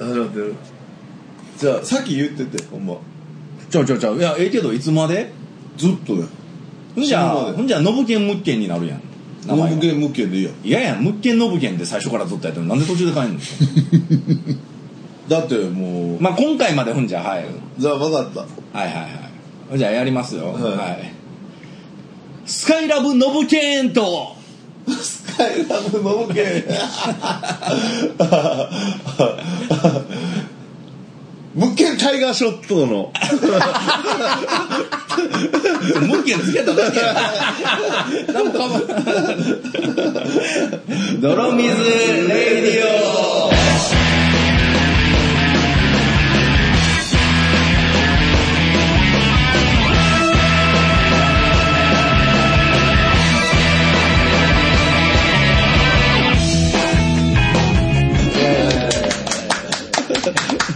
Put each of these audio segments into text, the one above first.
始まってる。じゃあさっき言っててほんま。ちょちょちょいやええけどいつまで？ずっとねほんじゃ死ぬまで？ほんじゃノブケンムッケンになるやん。名前が。無限無限でいいやん。いやいやムッケンノブケンって最初からずっとやってる。のなんで途中で変えんの？だってもうまあ今回までほんじゃはい。じゃあ分かった。はいはいはい。じゃあやりますよ。はい。はい。スカイラブノブケンと。スカイラブの無限無限タイガーショットの。ムッケンつけただけや。なんか泥水レイディオ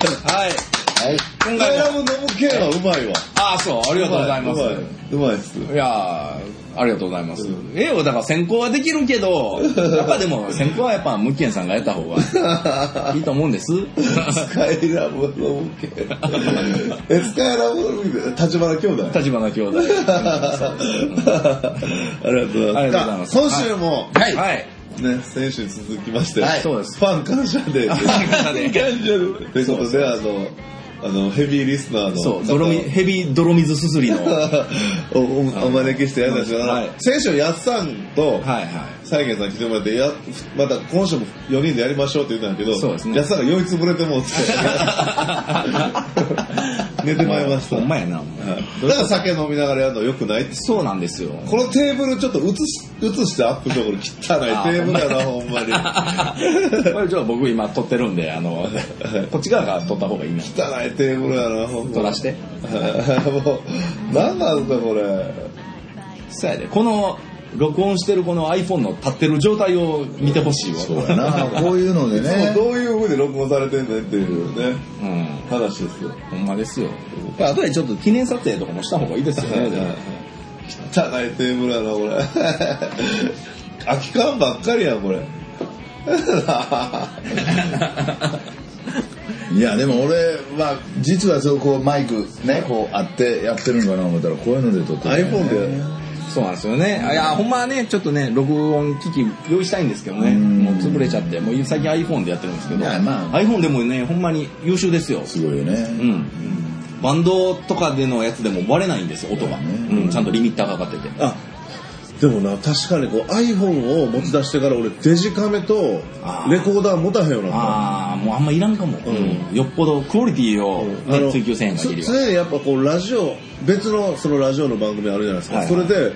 はいはい。今回もの無限はうまいわああそうありがとうございますうまいっすいやーありがとうございます。うんええよ、だから先行はできるけど、やっぱでも先行はやっぱムッケンさんがやった方が いいと思うんです。スカイラブの無限えスカイラブ立花兄弟立花兄弟。ありがとうございます。ありがとうございます今週も、はい。はい。ね、先週に続きまして、はいそうですファン感謝デー。ファン感謝デー感謝デーということで、あの、あの、ヘビーリスナーのそう、泥み、ヘビー泥水すすりの。は おおお招きしてやるんですけど、はい先週、やっさんと、いはい。再現さん来てもらって、や、また今週も4人でやりましょうって言ったんだけど、そうですねやっさんが酔いつぶれてもうって、寝てまいりました。ほんまやな。はいだから酒飲みながらやるのよくないってそうなんですよ。このテーブルちょっと映し映してアップしてこれ汚いテーブルやなほんまに これちょっと僕今撮ってるんで、あの、こっち側から撮った方がいいな。汚いテーブルやなほんま撮らして。もう何なんだこれそうやで。この、録音してるこの iPhone の立ってる状態を見てほしいわ。そうやな。こういうのでね。どういう風に録音されてんねんっていうねうん。話ですよほんまですよ。あとでちょっと記念撮影とかもした方がいいですよね。汚いテーブルやなこれ 空き缶ばっかりやんこれ いや、でも俺は、実はそう、こう、マイクね、こう、あってやってるのかな思ったら、こういうので撮ってる、iPhone でそうなんですよね。あいや、ほんまはね、ちょっとね、録音機器用意したいんですけどね。うんもう潰れちゃって、もう最近 iPhone でやってるんですけど、まあ iPhone でもね、ほんまに優秀ですよ。すごいよね。うん。バンドとかでのやつでも割れないんですよ、音が。うん、ちゃんとリミッターがかかってて。あでもな確かにこう iPhone を持ち出してから俺デジカメとレコーダー持たへんようになったああ、もうあんまいらんかも。うん。よっぽどクオリティを、ねあの追求せんつ限りは。常にやっぱこうラジオ別のそのラジオの番組あるじゃないですか、はいそれで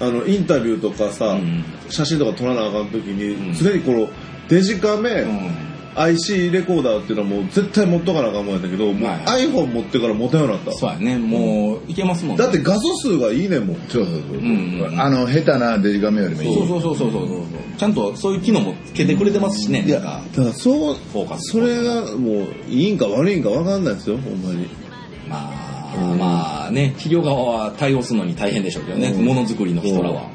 あのインタビューとかさ、うん写真とか撮らなあかん時に、うん常にこのデジカメ、うん。IC レコーダーっていうのはもう絶対持っとかなあかんもんやったけど、もうはい iPhone 持ってから持たんようになったそうやね、もう、いけますもんね。だって画素数がいいねんもんそうそうそう。んうんあの、下手なデジカメよりもいい。そうそうそうそうそうそう。ちゃんとそういう機能もつけてくれてますしね。いやなんかだそうフォーカスそれがもういいんか悪いんか分かんないですよほんまにまあ、まあね、企業側は対応するのに大変でしょうけどね、ものづくりの人らは。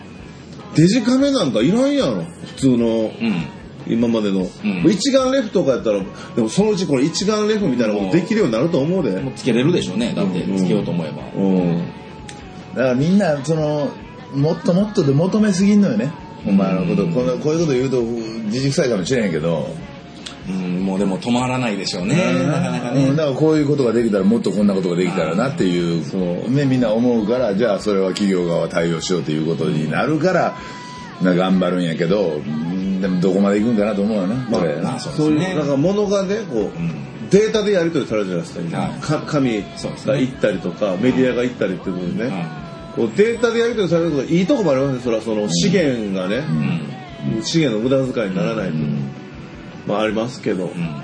デジカメなんかいらんやろ普通のうん。今までの、ん。一眼レフとかやったらでもそのうちこの一眼レフみたいなことできるようになると思うで。もうつけれるでしょうね、だってつけようと思えば。うん。だからみんな、その、もっともっとで求めすぎんのよね。お前のこと、このこういうこと言うと、自粛臭いかもしれへんけど、うん、もうでも止まらないでしょうね、なかなかね。うん。だからこういうことができたらもっとこんなことができたらなっていう。そう。ねみんな思うからじゃあそれは企業側は対応しようということになるからな頑張るんやけどうんでもどこまで行くんかなと思うよなこれ。まあそうそういうなんかものがねこう、データでやり取りされるじゃないですか、はい。か紙が行ったりとか、メディアが行ったりっていうことでね、こうデータでやり取りされるとかいいとこもありますねそれはその資源がね、資源の無駄遣いにならないと、まあありますけど、うん。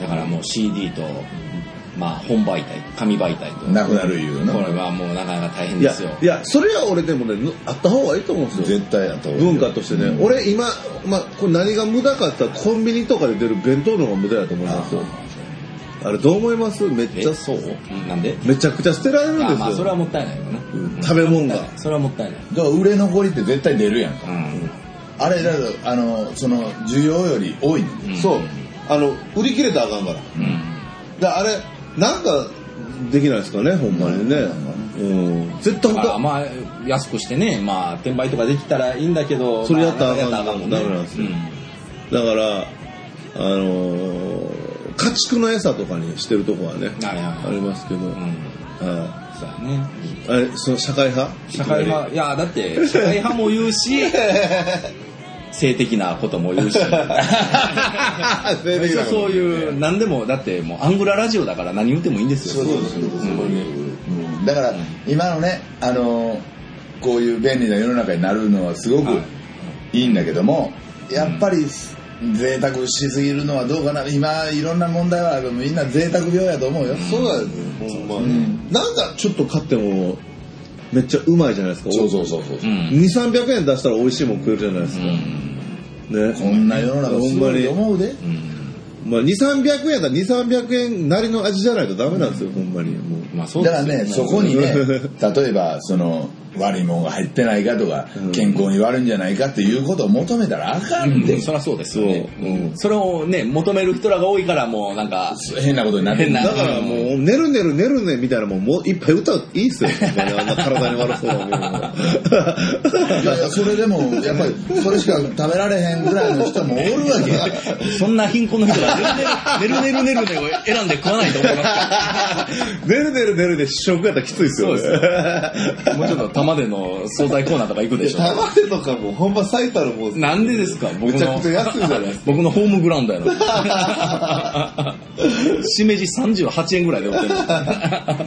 だからもう CD と、まあ本媒体、紙媒体と。なくなるいうこなれはもうなかなか大変いやですよ。いやそれは俺でもねぬあった方がいいと思うんですよ。絶対やった方がいい文化としてね、俺今、まあ、これ何が無駄かってコンビニとかで出る弁当の方が無駄だと思いますよ。あれどう思います？めっちゃえ、そう？うんなんで？めちゃくちゃ捨てられるんですよ、あまあそれはもったいないよな。食べ物が。それはもったいない。だから売れ残りって絶対出るやんか。うん。あれだとあのその需要より多いねん。そう。あの売り切れたらあかんから。うん。だからあれなんかできないですかねほんまにね。うん。絶対他。まあ、安くしてね、まあ、転売とかできたらいいんだけど、それやったらあかんまあもんね。ダメなんですよ。うん。だからあのー家畜の餌とかにしてるとこはねありますけど、うん。はそうやね。い、あれその社会派？社会派、いや、だって、社会派も言うし、性的なことも言うし、性的なそういう、何でも、だってもうアングララジオだから何言ってもいいんですよ。そうですそうですうんだから今のねあのこういう便利な世の中になるのはすごくはい。いいんだけどもやっぱり贅沢しすぎるのはどうかな。今いろんな問題はあるけどみんな贅沢病やと思うよ。そうだよね。ほんまに、なんかちょっと買ってもめっちゃうまいじゃないですか。そうそうそうそうう。ん。2300円出したら美味しいもん食えるじゃないですか、ね。こんな世の中すごいと思うで。まあ、2、300円だ2、300円なりの味じゃないとダメなんですよ、ほんまに。もう。まあそうだですよからねそこにね 例えばその悪いもんが入ってないかとか健康に悪いんじゃないかっていうことを求めたらあかんでそりゃそうですよね。そううんそれをね、求める人らが多いからもうなんか、変なことになってるだからもう、寝る寝る寝るねみたいなもん、もういっぱい歌ういいっすよ、体に悪そうなもん。いやいやそれでもやっぱりそれしか食べられへんぐらいの人もおるわけや そんな貧困の人がねるねるねるねるねを選んで食わないと思いますか寝る寝る寝るで試食やったらきついっすよね。そうでら。もうちょっと玉での惣菜コーナーとか行くでしょ。玉手とかもうほんま最たるもう、なんでですか？僕のめちゃくちゃ安いじゃないですか。僕のホームグラウンドやのに。しめじ38円ぐらいで売ってる。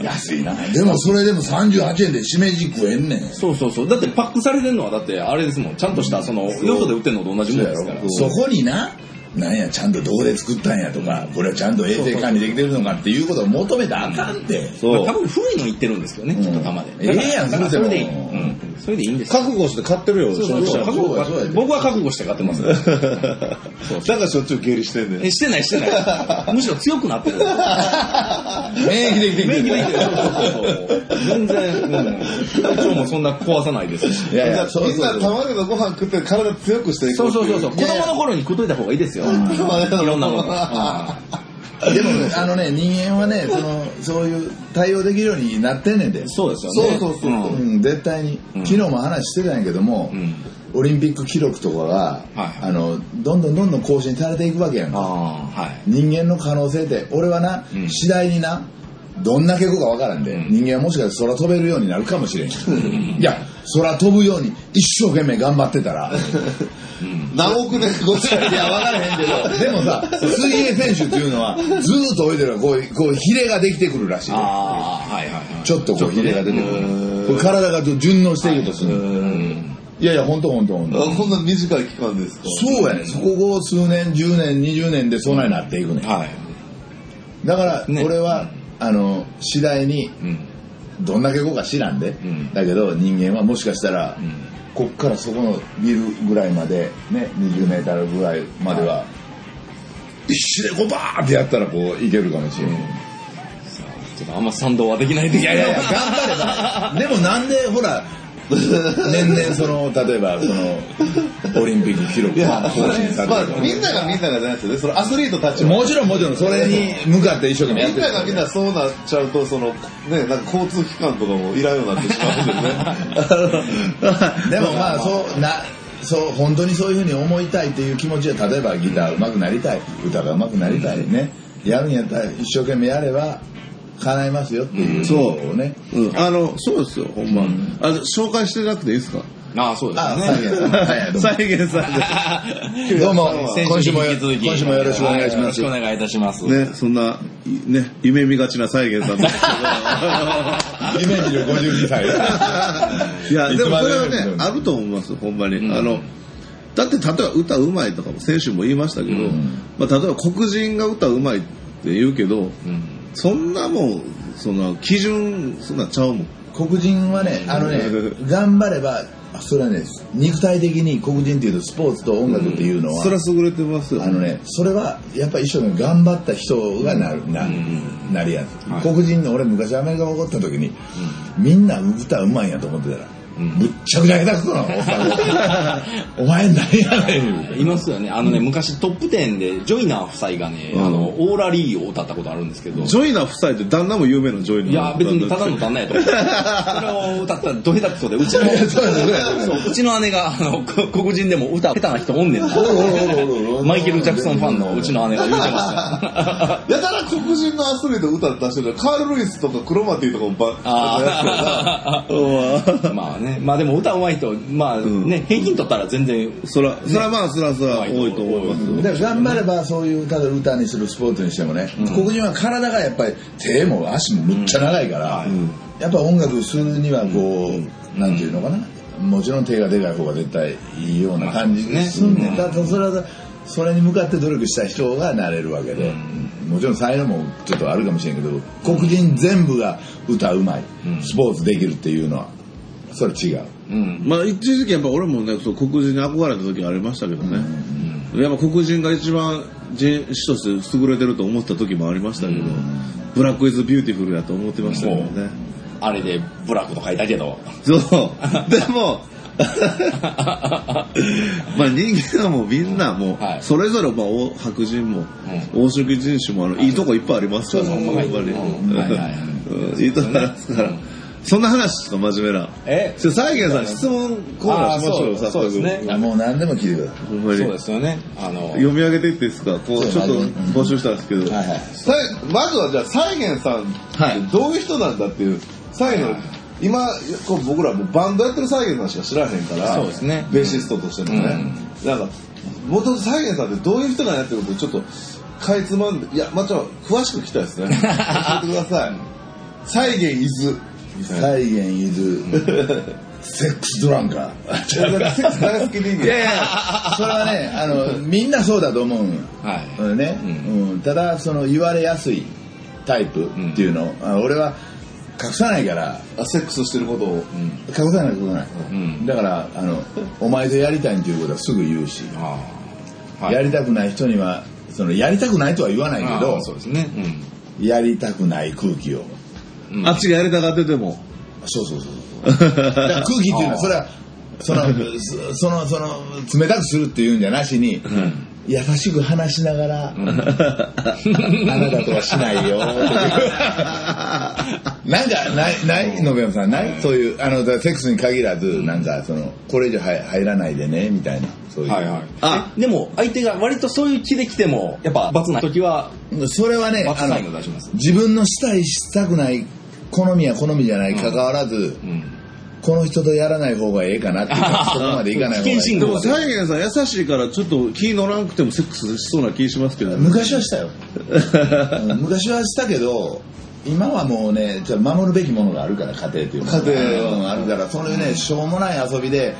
安いなでもそれでも38円でしめじ食えんねんそうそうそう。だってパックされてるのはだってあれですもん。ちゃんとしたその、よそで売ってるのと同じものですから。そこにななんやちゃんとどこで作ったんやとかこれはちゃんと衛生管理できてるのかっていうことを求めたらあかんってそう多。分古いの言ってるんですけどね、きっと玉で。ええやんそれでいい。それでもうん。それでいいんですよ。覚悟して買ってるよ、そうそうそう僕は覚悟して買ってます。だからしょっちゅう下痢してんねんえ、してないしてない。むしろ強くなってる。免疫できてる免疫できてる。そうそうそう。全然、うん。体調もそんな壊さないですし。いやいやそうみんなそう玉でのご飯食って体強くしていくそうそうそうそう。子供の頃に食っといた方がいいですよ。いろん。なもの。でもあのね人間はねそのそういう対応できるようになってんねんで。そうですよね。そうそうそう。うん。うん、絶対に、うん。昨日も話してたんやけども、うん。オリンピック記録とかが、どんどんどんどん更新されていくわけやんか。人間の可能性って俺はな、うん。次第になどんだけ子かわからんで、うん。人間はもしかして空飛べるようになるかもしれんいや空飛ぶように一生懸命頑張ってたら。何億年後じゃいや分からへんけど。でもさ水泳選手っていうのはずーっと泳いでるからこうこうヒレができてくるらしいでああ、はいはいはい。ちょっとこうヒレが出てくる。これ体が順応していくとするいやいや本当本当本当。こんな短い期間ですか？そうやね。そこを数年10年20年でそんなになっていくね、はい。だからね。俺は、あの次第にうん。どんだけ後か知らんで、ん。だけど人間はもしかしたら、うん。こっからそこのビルぐらいまでね20メーターぐらいまでは、一瞬でこうバーってやったらこういけるかもしれない、ちょっとあんま賛同はできないでいやいや頑張れば。でもなんでほら 年々その例えばそのオリンピック記録いや、が更新されまあみんながみんながじゃないですよね。そのアスリートたちも。もちろんもちろんそれに向かって一生懸命やってるみんながみんなそうなっちゃうと、その、ね、なんか交通機関とかもいらんようになってしまうんでね。でもまあそうなそう本当にそういうふうに思いたいっていう気持ちは例えばギター上手くなりたい歌が上手くなりたいねやるんやったら一生懸命やれば叶いますよっていう。そうをね。うん、あの、そうですよ、ほんま。うん。あの紹介してなくていいですか？ああ、そうですあね。再現さん。どうも再現さんで。どうも。先週今週もよに引き続き。今週もよろしくお願いしよろます。しくお願いいたします。ね、そんな、ね、夢見がちな再現さんです 夢見る52歳けど。いや、でも。それはねあると思います、ほんまに。うん。あの、だって例えば歌うまいとかも先週も言いましたけど、うん。まあ、例えば黒人が歌うまいって言うけど、うんそんなもん、その基準、そんなんちゃうもん。黒人はね あのね頑張ればあそれはね肉体的に黒人っていうとスポーツと音楽っていうのは、それは優れてますよ。あのね、それはやっぱり一生懸命頑張った人がなる、ななるやつ、はい。黒人の俺昔アメリカが起こった時に、みんな歌うまいんやと思ってたらぶっちゃくちゃ下手くそなの。お前何やねん。いますよね。あのね、昔トップ10でジョイナー夫妻がね、あの、オーラリーを歌ったことあるんですけど、ジョイナー夫妻って旦那も有名なジョイナーいや、別にただの旦那やと思う。それを歌ったらど下手くそで、うちの、そううちの姉が、あの、こ黒人でも歌下手な人おんねん。な。マイケル・ジャクソンファンのうちの姉が言うてました。やたら黒人のアスリート歌出してるカール・ルイスとかクロマティとかもばあうんまあね、まあでも歌うまい人、まあね、平均取ったら全然、そら、そらまあ、そらそら多いと思いますよ。だから頑張ればそういう歌で歌にするスポーツにしてもね、黒人は体がやっぱり手も足もむっちゃ長いから、やっぱ音楽するにはこう、なんていうのかな？もちろん手がでかい方が絶対いいような感じですんね、だとそれはそれに向かって努力した人がなれるわけで、もちろん才能もちょっとあるかもしれんけど黒人全部が歌うまい、スポーツできるっていうのはそれ違う。うん。まあ一時期やっぱ俺もね、そう黒人に憧れた時ありましたけどね。やっぱ黒人が一番人種として優れてると思った時もありましたけど、 Black is beautiful やと思ってましたけどね。あれでブラックと書いたけど。そう。でも、まあ人間はもうみんなもうはいそれぞれまあお白人も黄色人種もあのいいとこいっぱいありますからそうそうやっぱりいいとこありますからそんな話ですか真面目な。え？じゃあ再現さん質問コーナーしましょうあーそうそうですね。もう何でも聞いてください。ほんまに。そうですよね。あの、読み上げていっていいですか？こうちょっとうん募集したんですけど、はいはい。まずはじゃあ再現さんってどういう人なんだっていう再現今こう僕らもうバンドやってる再現さんしか知らへんからそうですね。ベーシストとしてもね、なんか元々再現さんってどういう人なんやってることをちょっとかいつまんでいやまあちょっと詳しく聞きたいですね。教えてください。再現伊豆みたいな。再現伊豆セックスドランカー。セックス大好き人間。いやいや、それはね、あの、みんなそうだと思うんよ。はい。うんね、うん。ただ、その言われやすいタイプっていうの、あ俺は隠さないから、あセックスしてることを、隠さないことない。うん。だから、あの、お前とやりたいっていうことはすぐ言うし、やりたくない人には、その、やりたくないとは言わないけどそうですね。やりたくない空気を。うん。あっちがやりたがっててもそうそうそう。だから空気っていうのは、それは、その、そ その、その、冷たくするっていうんじゃなしに、優しく話しながら、あなたとはしないよっていう。なんか、ない、ない、野辺山さん、ない？そういう、あの、セックスに限らず、なんか、その、これ以上入入らないでね、みたいな、そういう。はいはい。あえでも、相手が割とそういう気で来ても、やっぱ、罰な時は、それはね。自分のしたい、したくない、好みや好みじゃない、関わらず、うん。この人とやらない方がええかなっていうか、そこまでいかない方が いい。でも再現さん優しいからちょっと気乗らんくてもセックスしそうな気しますけどね。昔はしたよ。うん。昔はしたけど今はもうねじゃあ守るべきものがあるから家庭っていうのが家庭は。うんあるからそういうねしょうもない遊びで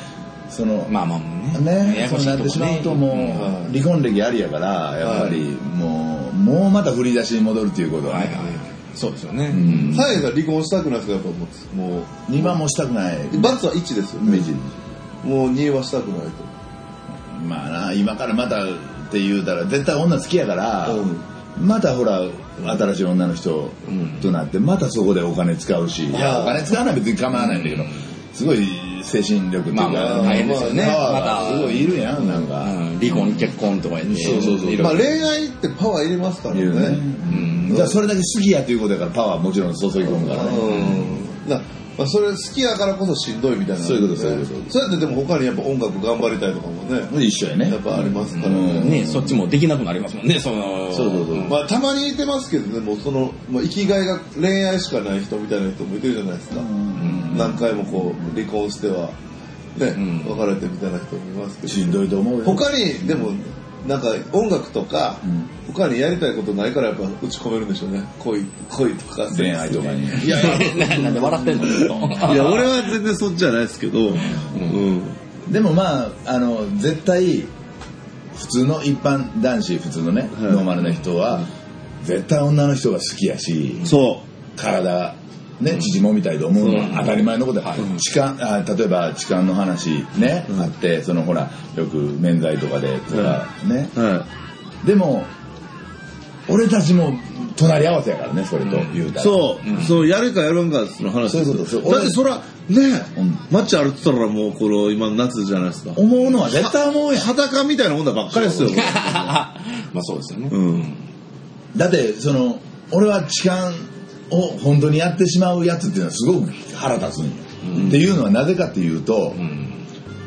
そのまあまあね。やね。そうなってしまうともうん。う離婚歴ありやからやっぱりもうもうまた振り出しに戻るっていうことはね。はいはい。そうですよね。さん。離婚したくないですかやっぱもうも今もしたくない。う罰は1ですよね。もう2はしたくないと。まあな今からまたって言うたら絶対女好きやから、またほら新しい女の人となってまたそこでお金使うし、いやお金使うのは別に構わないんだけど、すごい精神力っていうか、まあまあ大変ですよね。またがすごいいるやんなんか、うん。離婚、結婚とかやって。そうそうそう。まあ恋愛ってパワー入れますからね。いるね、んだからそれだけ好きやということだからパワーもちろん注ぎ込むからね、うん。だまあ、それ好きやからこそしんどいみたいな、そういうことそういうことそうやってでも他にやっぱ音楽頑張りたいとかもね。一緒やね。やっぱありますから。うん。ね、ねそっちもできなくなりますもんね、その。そうそうそう。まあたまにいてますけどでもその、まあ、生きがいが恋愛しかない人みたいな人もいてるじゃないですか、何回もこう離婚してはね、ん。別れてみたいな人もいますけど。しんどいと思うよ。他にでもなんか音楽とか、他にやりたいことないからやっぱ打ち込めるんでしょうね。恋恋とか恋愛とかに。いやななんで笑ってんの？いや俺は全然そっちじゃないですけど、うん。でもまああの絶対普通の一般男子普通のね、はい。ノーマルな人は絶対女の人が好きやしそ体ね縮もみたいと思うのは当たり前のことで、はい。痴漢あ例えば痴漢の話ね、あってそのほらよく免罪とかでとかね、うはでも俺たちも隣り合わせやからねそれと言うたら、そう、そう、やるかやるんかの話そういうことそうだってそら、ね、うん。街歩ってたらもう、この、今夏じゃないですか。思うのは絶対思うやん。裸みたいなもんだばっかりですよ。まあそうですよね。うん。だってその俺は痴漢を本当にやってしまうやつっていうのはすごく腹立つんよ、っていうのはなぜかっていうと、うん。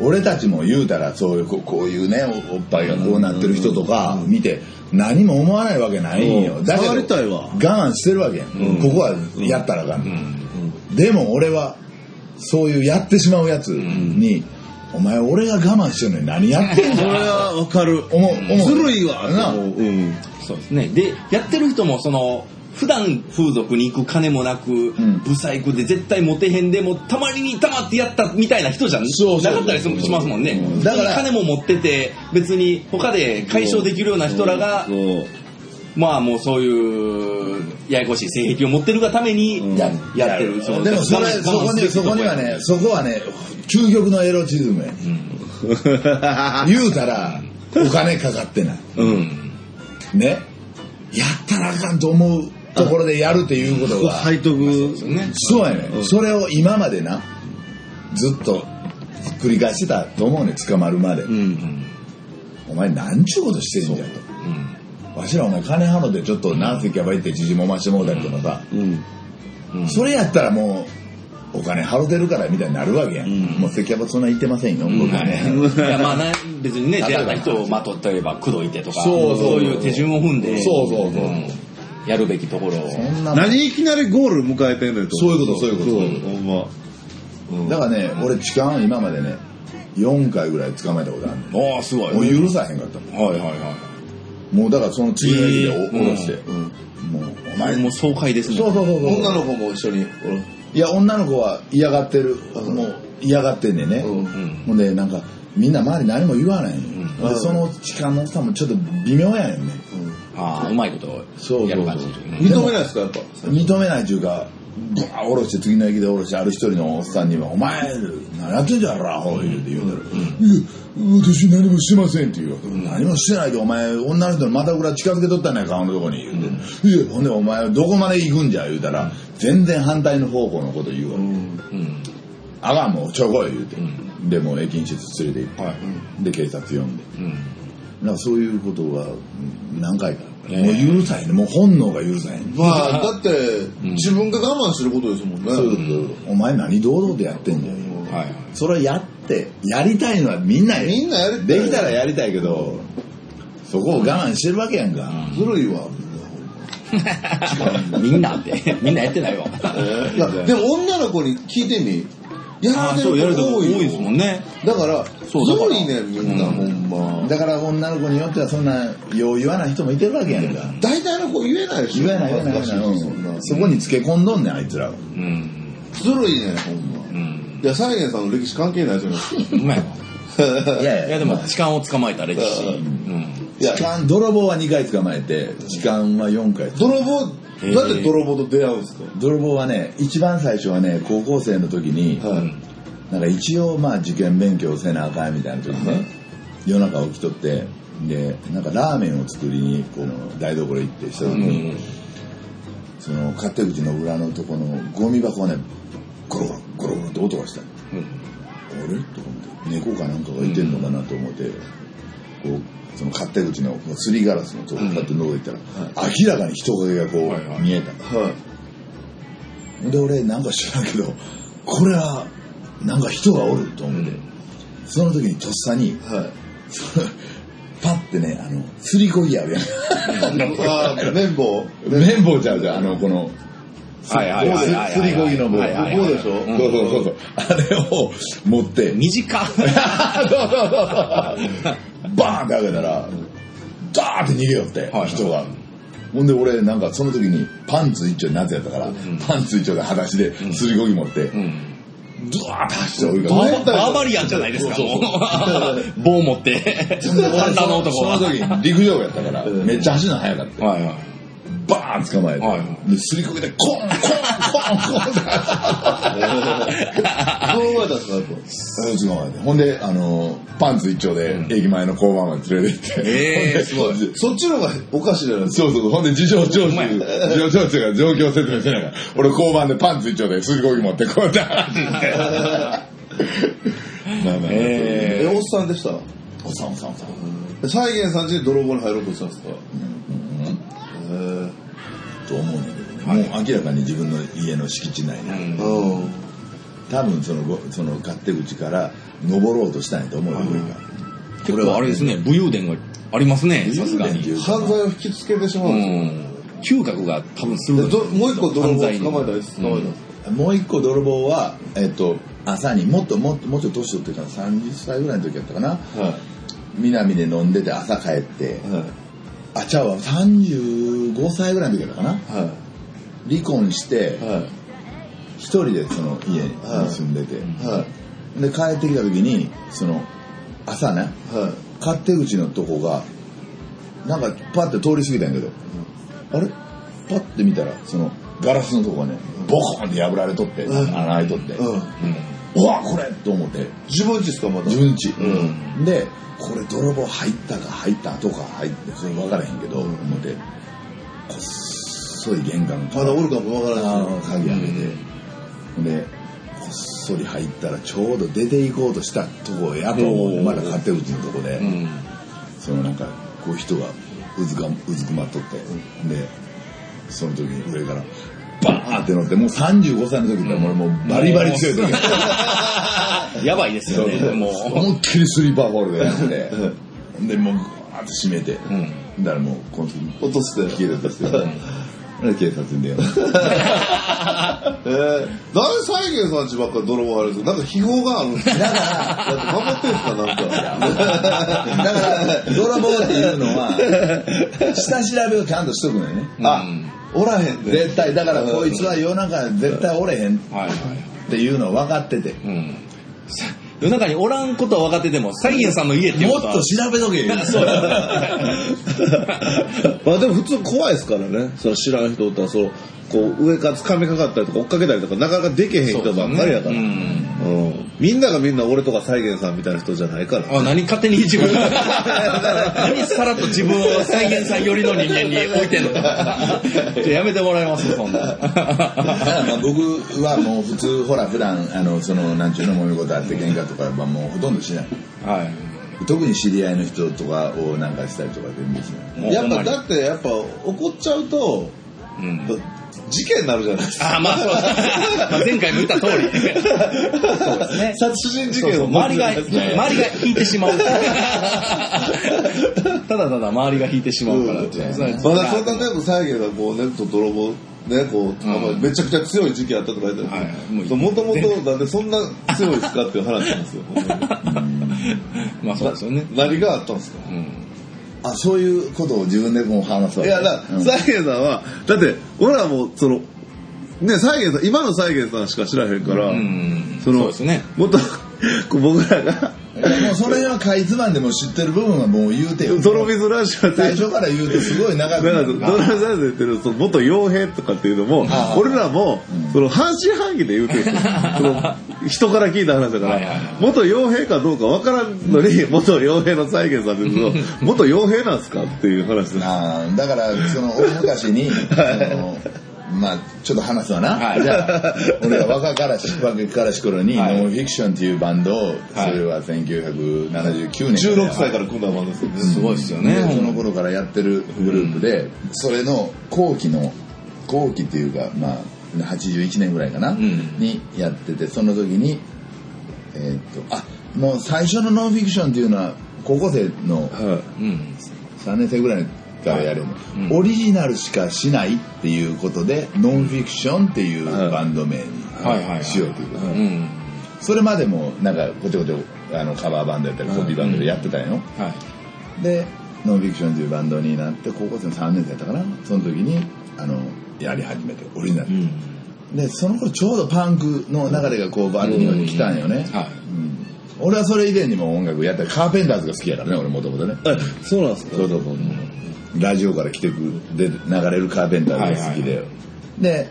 俺たちも言うたらそういうここういうねおおっぱいがこうなってる人とか見て何も思わないわけないんよ。うん。だけど我慢してるわけやん、ここはやったらあかん、でも俺はそういうやってしまうやつに、お前俺が我慢してるのに何やってんそれの はわかる。思うずるいわ。なうん。そうですね。で、やってる人も、その、普段風俗に行く金もなく、ん。ブサイクで絶対モテへんでも、たまりにたまってやったみたいな人じゃそうそう。なかったりしますもんね。だから金も持ってて、別に他で解消できるような人らが。まあもうそういう、ややこしい性癖を持ってるがために、ややってる。のでもそれそこにそこにはねそこはね究極のエロチズムや、言うたらお金かかってない。うん。ね。やったらあかんと思うところでやるっていうことが背徳。ね。そうやね、それを今までなずっと繰り返してたと思うね捕まるまで、うん。お前なんちゅうことしてんじゃん。とわしらお前金払ってちょっと何席やばいって縮もましてもうたりとかさ、うん。それやったらもうお金払ってるからみたいになるわけやん、もう関キャバそんな言ってませんよ、僕はね、い。やまあな別にね出会った人をまとったれば口説いてとか。そう。そういう手順を踏んで。そうそうそう。うんやるべきところを。何いきなりゴール迎えてんねんと。そういうことそういうこと。ほんま。だからね、俺痴漢今までね4回ぐらい捕まえたことあるねん。ああすごい。もう許さへんかったもん。はいはいはもうだからその次の駅で下ろして、もうお前いもう爽快ですね。そうそうそうそう。女の子も一緒に。いや女の子は嫌がってる。もう嫌がってんねんね、うんほんでなんかみんな周り何も言わない。ん。よ、でその痴漢のおっさんもちょっと微妙やねんねああうまいことそうそうやる感じ認めないですか、やっぱ？認めないっていうかブワー下ろして次の駅で下ろしてある一人のおっさんには「お前何やってんじゃんアホ」言うて言うたら「いや私何もしてません」って言う何もしてないでお前女の人の股ぐら近づけとったんや顔のとこに言うて「いやほんでお前どこまで行くんじゃ」言うたら全然反対の方向のこと言うわけ、うん。あかんもうちょこい言うて、でもう駅員室連れて行って、はい。で警察呼んで。うんなんかそういうことがうん何回か、もう許さへんね。もう本能が許さへん、まあ、だって、自分が我慢することですもんね。そういうことお前何堂々とやってんじゃん、はい。それはやってやりたいのはみんなみんなやりたい。できたらやりたいけどそこを我慢してるわけやんか、ずるいわ。みんなって。みんなやってないわ。いや、でも女の子に聞いてみ。やられてそうやるとる子多いですもんね。だから、そうだから。ずるいねん、みんな、ほんま。だから女の子によってはそんなよう言わない人もいてるわけやんか、大体の子言えないでしょ。言えない言えないそこにつけ込んどんねんあいつらは。うん。ずるいねん、ほんま。うん。いや、サイエンさんの歴史関係ないですよね。うまいわいや。いやでも痴漢を捕まえた歴史。うん痴漢泥棒は2回捕まえて痴漢は4回泥棒、だって泥棒と出会うんですか？泥棒はね一番最初はね高校生の時に、はい。なんか一応まあ受験勉強せなあかんみたいな時にね夜中起きとってでなんかラーメンを作りにこう台所行ってした時に、その勝手口の裏のとこのゴミ箱をねゴロゴロゴロゴロって音がしたの。あれ？と思って。猫かなんかがいてんのかなと思って、こうその勝手口のこうすりガラスのとここうやって覗いたら、明らかに人影がこう、見えた。のはい。で俺なんか知らんけどこれはなんか人がおると思って、その時にとっさにはい。パッてねあのすりこぎあるやん。あー綿棒。綿棒ちゃうじゃん。あのこのはいはいはいはいすりこぎの棒。そうそうそうそう。あれを持って。短っ。そうそうそうそうバーンって開けたらダーって逃げよって、はい人が。ほんで俺なんかその時にパンツ一丁夏やったから、パンツ一丁で裸足ですりこぎ持って、うん。ドワーッて走って追いバかけてーバーバリアンじゃないですか棒持って。そ のその時陸上部やったからめっちゃ走るの速かった。はいはいバーン捕まえて、はいはで、すりこけて、コンコンコンコンって。どう思えたんですか。捕まえて。ほんで、あの、パンツ一丁で駅前の交番まで連れて行って。ええすごい。そっちの方がおかしいじゃないですか。そうそう、ほんで事情聴取、事情聴取が状況説明してないから、俺交番でパンツ一丁ですりこぎ持ってこうやって。まあまあ、え、えおっさんでした。おっさんおっさんおっさん。で再現さん家に泥棒に入ろうとしたんですか。へと思うんだけどね、もう明らかに自分の家の敷地内うんえ。うん。多分そのごその勝手口から登ろうとしたんやと思うよ、上から結構あれですね、武勇伝がありますね、さすがに。犯罪を引きつけてしまうんうですよ。ん。嗅覚が多分すでる。どもう一個泥棒捕まえたらいつ捕まえたんですか。もう一個泥棒は、えっと、朝にもっともっともうちょっと年取ってから30歳ぐらいの時やったかなはい。南で飲んでて朝帰ってはい。あちゃうわ35歳ぐらいの時やったかなは離婚してい。はい。一人でその家に住んでて、はい。で帰ってきた時にその朝ねはい。勝手口のとこがなんかパッて通り過ぎたんやけど、あれ？パッて見たらそのガラスのとこがねボコンって破られとって、うん穴開いとって、うん。うわこれと思って。自分家ですか、まだ？自分家、うでこれ泥棒入ったか入った後か入ってそれ分からへんけど、思って。こっそり玄関まだおるかもわからあないー鍵開けて、でこっそり入ったらちょうど出て行こうとしたとこやと思まだ勝手口のとこで、うん。そのなんかこう人がうずかうずくまっとって、でその時に上からバーンって乗ってもう35歳の時って俺もうバリバリ強い時。やばいですよね、もう。思いっきりスリーパーホールでやって。でもうガーッと閉めて、うん。だからもうこの時落として。消えたとして、で警察に電話？えー、なんで再現さんちばっかり泥棒入るんですかなんか秘宝があるんですかだから、だって守ってんすかなんか。だから泥棒っていうのは 下調べをちゃんとしとくのよね。あ、おらへんで。絶対だからこいつは夜中絶対おれへんっはいはい。ていうの分かっててうん。夜中におらんことは分かってても、サイエンさんの家っていうもっこと調べとけよ そうや。まあでも普通怖いですからね。その知らん人とはそう、こう上から掴みかかったりとか追っかけたりとかなかなかできへん人ばっかりやから。うんうんみんながみんな俺とか再現さんみたいな人じゃないから。あ、何勝手に自分、何さらっと自分を再現さん寄りの人間に置いてんの？ちょっとやめてもらえますそんな。僕はもう普通ほら普段あのそのなんちゅうの揉め事あって喧嘩とかはもうほとんどしないはい。特に知り合いの人とかをなんかしたりとか全然しないやっぱだってやっぱ怒っちゃうと、うん。事件になるじゃないですか。あ、まあそうです。まあ前回も言った通り。そうですね。殺人事件を周りが、周りが引いてしまう。ただただ周りが引いてしまうからってまだそんなね、再現がこうね、と泥棒、ね、こう、うんあめちゃくちゃ強い時期あったとか言ってはいもうもともとなんでそんな強いですかっていう話なんですよ。まあそうですよね。何があったんですか？うん。あそういうことを自分でもう話すわけ？いや、だうん再現さんは、だって、俺らも、その、ね、再現さん、今の再現さんしか知らへんから、うん。そのそうですね。もっと、こう僕らが、もうその辺はかいつまんでも知ってる部分はもう言うてよ。泥水ラジオ最初から言うてすごい長くなるだから、ドラマサイズで言ってる、その元傭兵とかっていうのもあ、あ。俺らも、その半信半疑で言うてる。その人から聞いた話だから元傭兵かどうかわからんのに、元傭兵の再現さんですけど、元傭兵なんですかっていう話です。あーだからその大昔に そのまあちょっと話すわな、はい。じゃあ。俺が若からし若からし頃に、はい。ノンフィクションっていうバンドを、はい。それは1979年。16歳から組んだもんですよね。すごいですよね。でその頃からやってるグループで、それの後期の後期っていうかまあ81年ぐらいかな、ん。にやっててその時にえーっとあもう最初のノンフィクションっていうのは高校生のはうん。3年生ぐらいからやれるの、うん。オリジナルしかしないっていうことでノンフィクションっていうバンド名にはいはいはい。しようということ。それまでもなんかこちょこちょあのカバーバンドやったりコピーバンドでやってたん。よ、はい。でノンフィクションというバンドになって高校生の3年生やったかな。その時にあのやり始めてオリジナル、うん。でその頃ちょうどパンクの流れがこうバーッと日本に来たんよね、はい。うん。俺はそれ以前にも音楽やった。りカーペンターズが好きやからね俺もともとね。そうなんですか？そうそうそうラジオから来てくで流れるカーペンターズが好きで、で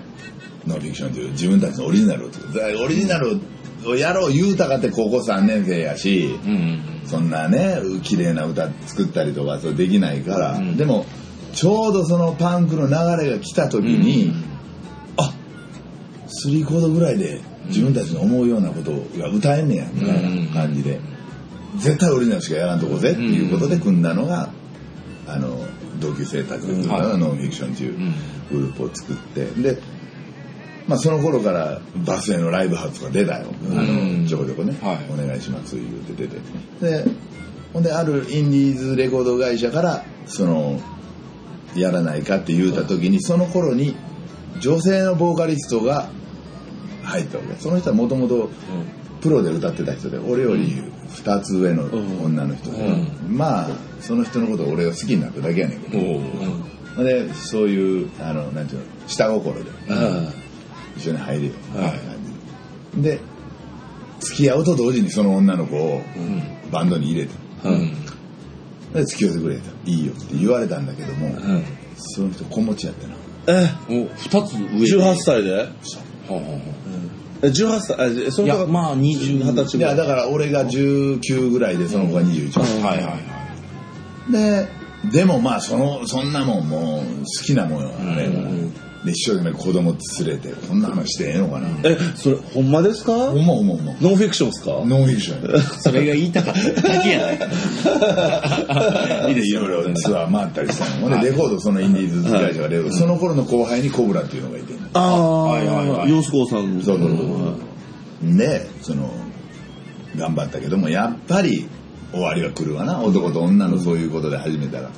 ノンフィクションという自分たちのオリジナルを作るオリジナルをやろう言うたかって高校3年生やし、うんそんなね綺麗な歌作ったりとかそうできないから、でもちょうどそのパンクの流れが来た時に、あスリーコードぐらいで自分たちの思うようなことが歌えんねやみたいな感じで、絶対オリジナルしかやらんとこぜっていうことで組んだのが、あの同級生たちがはい。ノンフィクションっていうグループを作ってで、まあ、その頃からバスへのライブハウスが出たよ、あうん。のちょこちょこね、はい。お願いします言うて出てでほんであるインディーズレコード会社からそのやらないかって言うた時にその頃に女性のボーカリストが入ったわけ。その人はもともとプロで歌ってた人で俺より2つ上の女の人で、まあその人のことを俺が好きになっただけやねんけど、おでそういうあのなんていうの下心で。あ一緒に入れよ、はい。で付き合うと同時にその女の子をバンドに入れて、うん。で付き合ってくれた。いいよって言われたんだけども、うん。その人子持ちやってな。え？お二つ上。18歳で？はあはえ18歳その子やまあ20二十歳いぐらい。やだから俺が19ぐらいでその子が21、はいはいはいででもまあそのそんなもんもう好きなもんよあれは、で一生懸命子供連れてこんな話してええのかな、えそれほんまですか？ほんまほんまほんま。ノンフィクションですか？ノンフィクションや。それが言いたかっただけやないいですよいろいろツアー回ったりしたの。ほんで、レコード、そのインディーズ会社がレコード、その頃の後輩にコブラっていうのがいてああ、はいはいはい。ヨースコーさんそうそうそう。で、その、頑張ったけども、やっぱり終わりは来るわな。男と女のそういうことで始めたら。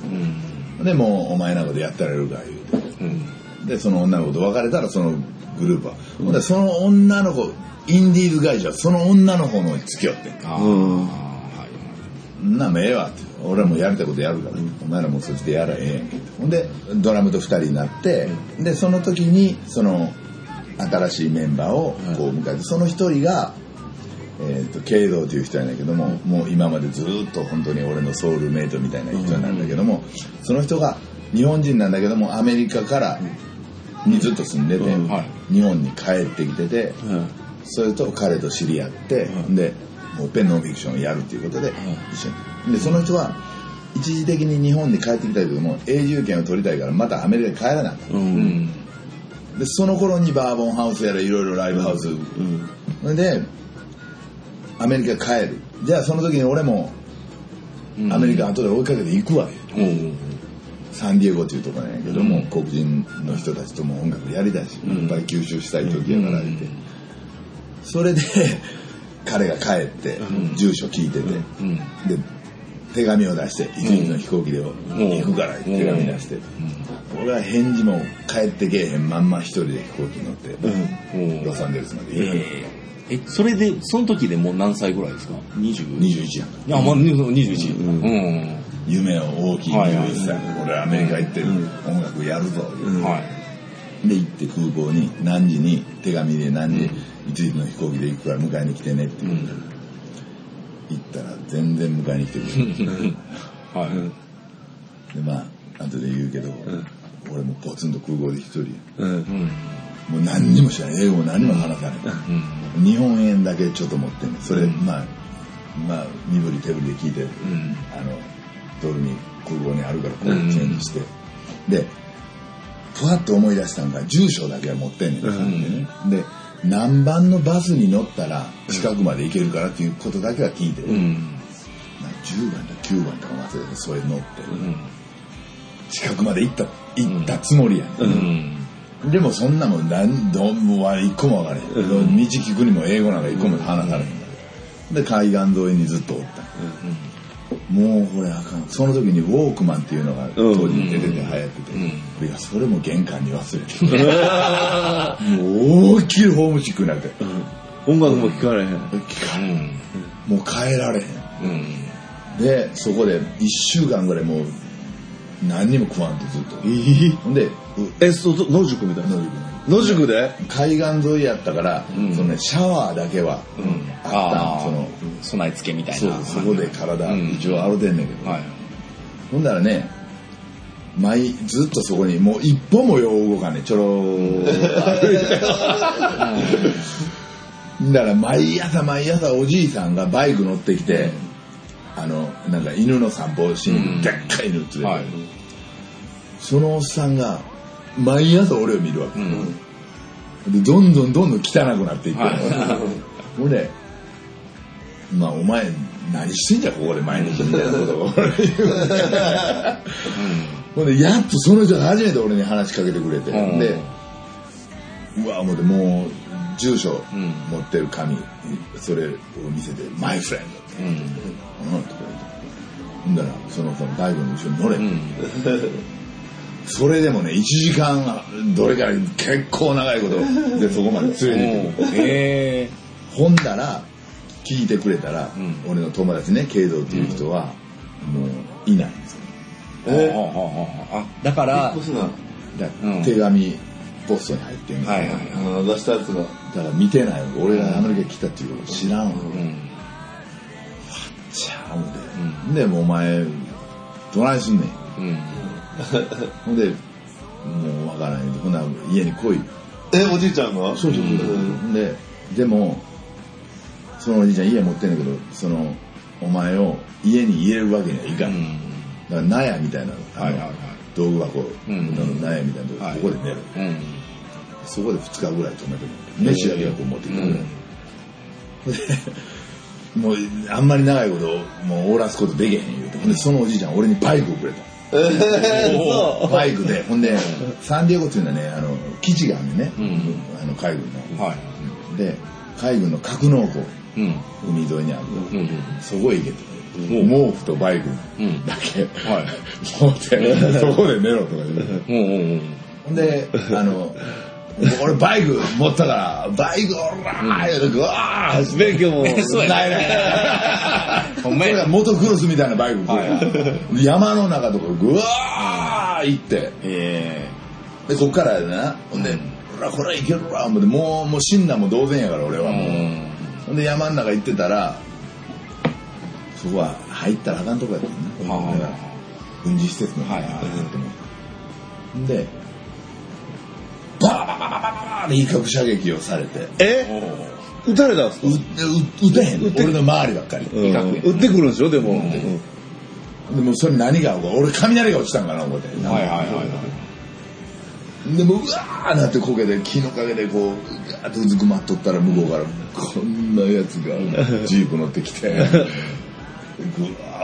で、もうお前なことやってられるか言うて。うんで、その女の子と別れたら、そのグループは。ほんで、その女の子、インディーズ会社はその女の子の付き合ってん。あうん。あはい。んなもんええわって。俺はもうやりたいことやるから、お前らもうそっちでやらええやん。けってほんでドラムと2人になって、でその時にその新しいメンバーをこう迎えて、その一人がえー、と慶道という人やねんけども、もう今までずっと本当に俺のソウルメイトみたいな人なんだけども、その人が日本人なんだけどもアメリカからにずっと住んでて、うんはい。日本に帰ってきてて、それと彼と知り合って、でもうペンノンフィクションをやるっていうことで一緒に。でその人は一時的に日本に帰ってきたけども永住権を取りたいからまたアメリカに帰らなかった。ううん。んでその頃にバーボンハウスやらいろいろライブハウス、それでアメリカ帰る。じゃあその時に俺もアメリカ後で追いかけて行くわよ、おーサンディエゴっていうところなんやけども、黒人の人たちとも音楽やりたいし、やっぱり吸収したい時やから言って、それで 彼が帰って、住所聞いてて、うん。で手紙を出して一日の飛行機で行くから手紙出して、俺は返事も帰ってけえへんまんま一人で飛行機に乗って、ロサンゼルスまで行く、えー。えそれでその時でもう何歳ぐらいですか？20? 21やん。いやまあ21うん夢を大きいはいはい。21歳、俺アメリカ行って音楽やるぞ、はい。で行って空港に何時に手紙で何時、一時の飛行機で行くから迎えに来てねって。言うから、行ったら全然迎えに来てくれる。はい。でまあ後で言うけど、俺もポツンと空港で一人。もう何にも知らない。英語も何も話さない、日本円だけちょっと持ってんねん。それ、まあまあ身振り手振りで聞いて、ん。あのドルに空港にあるからこうチェンジして、でふわっと思い出したんが住所だけは持ってんねん、ね。で何番のバスに乗ったら近くまで行けるからっていうことだけは聞いて、うん。まあ10番だ9番とか忘れてそれ乗って、近くまで行った行ったつもりやね、うん。でもそんなもん何どもは一個も分からへん、道聞くにも英語なんか一個も話されへんから、で海岸沿いにずっとおった、もうこれあかん。その時にウォークマンっていうのが当時出てて流行ってて、俺がそれも玄関に忘れて、もう大きいホームシックになって、音楽も聴かれへん。聞かれへん。もう帰られへん。うん。でそこで1週間ぐらいもう何にも食わんとずっと、ほんでうえ、そう、ど野宿みたいな。野宿野宿で？海岸沿いやったから、そのね、シャワーだけはあった。ん、あそのあ備え付けみたいな。そこで体、うん。一応洗うてんねんけど、はい。ほんだらね毎ずっとそこにもう一歩もよう動かんねちょろー だから毎朝毎朝おじいさんがバイク乗ってきて、あのなんか犬の散歩をしに、でっかい犬連れて、はい。そのおっさんが毎朝俺を見るわけ、うん。でどんどんどんどん汚くなっていって、はい。ほんでまあお前何してんじゃんここで毎日みたいなことを俺言うほんでやっとその人が初めて俺に話しかけてくれて、うん。でうわ思ってもう住所うん。持ってる紙それを見せて「マイフレンド」うん。うん。とか言って。ほんだらその子のバイクの後ろに乗れ、うんそれでもね1時間どれからい結構長いことでそこまで連れて行くへえ。ほんだら聞いてくれたら、うん。俺の友達ね慶三っていう人は、もういないんですよ。え？あだから手紙ポストに入ってんねんはいはい。あの出したやつが。だから見てないわ俺がアメリカ来たっていうこと知らんわ、うん。ちゃうん。で、でもうお前どないすんねん。うん ほんでもうわからない。ほんなら家に来い。え、おじいちゃんが？そうそうそうそう、ん。ででもそのおじいちゃん家持ってんだけどそのお前を家に入れるわけにはいかん、だから納屋みたいなはいはいはい。道具箱のうん。納屋みたいなとこ、はい。ここで寝る。うん。そこで2日ぐらい泊めてもらって飯だけはこう持ってきて、うん。もうあんまり長いこともう終わらすことできへん言うて。ほんでそのおじいちゃん俺にバイクをくれたえー、そバイクで。ほんでサンディエゴっていうのはねあの基地があるね、うん。あの海軍の、はい。で海軍の格納庫。うん。海沿いにある、うんそこへ行けとうん。毛布とバイク。うん。だけ、はい。持ってそこで寝ろとか言う。うんうん。ほんであの俺バイク持ったからバイクおらー言うてぐわー勉強も。そうやないな。い ほんまや。それがモトクロスみたいなバイク、はいはい。山の中とかぐわー行って。えでこっからやなほんで「ほらこれいけるわ」思ってもうもう死んだも同然やから俺えはもう、ほんで山の中行ってたらそこは入ったらあかんとこやったんはあだから軍事施設のはいはいい。でバーバーバーバーバーって威嚇射撃をされてえ撃たれたんですかうう撃てへんの俺の周りばっかりうん威嚇や撃ってくるんでしょでも。でもそれ何が俺雷が落ちたんかな思ってはいはいはいはいでもうわーなってこけて木の陰でこうガーッとうずくまっとったら向こうからこんなやつがジープ乗ってきてぐわ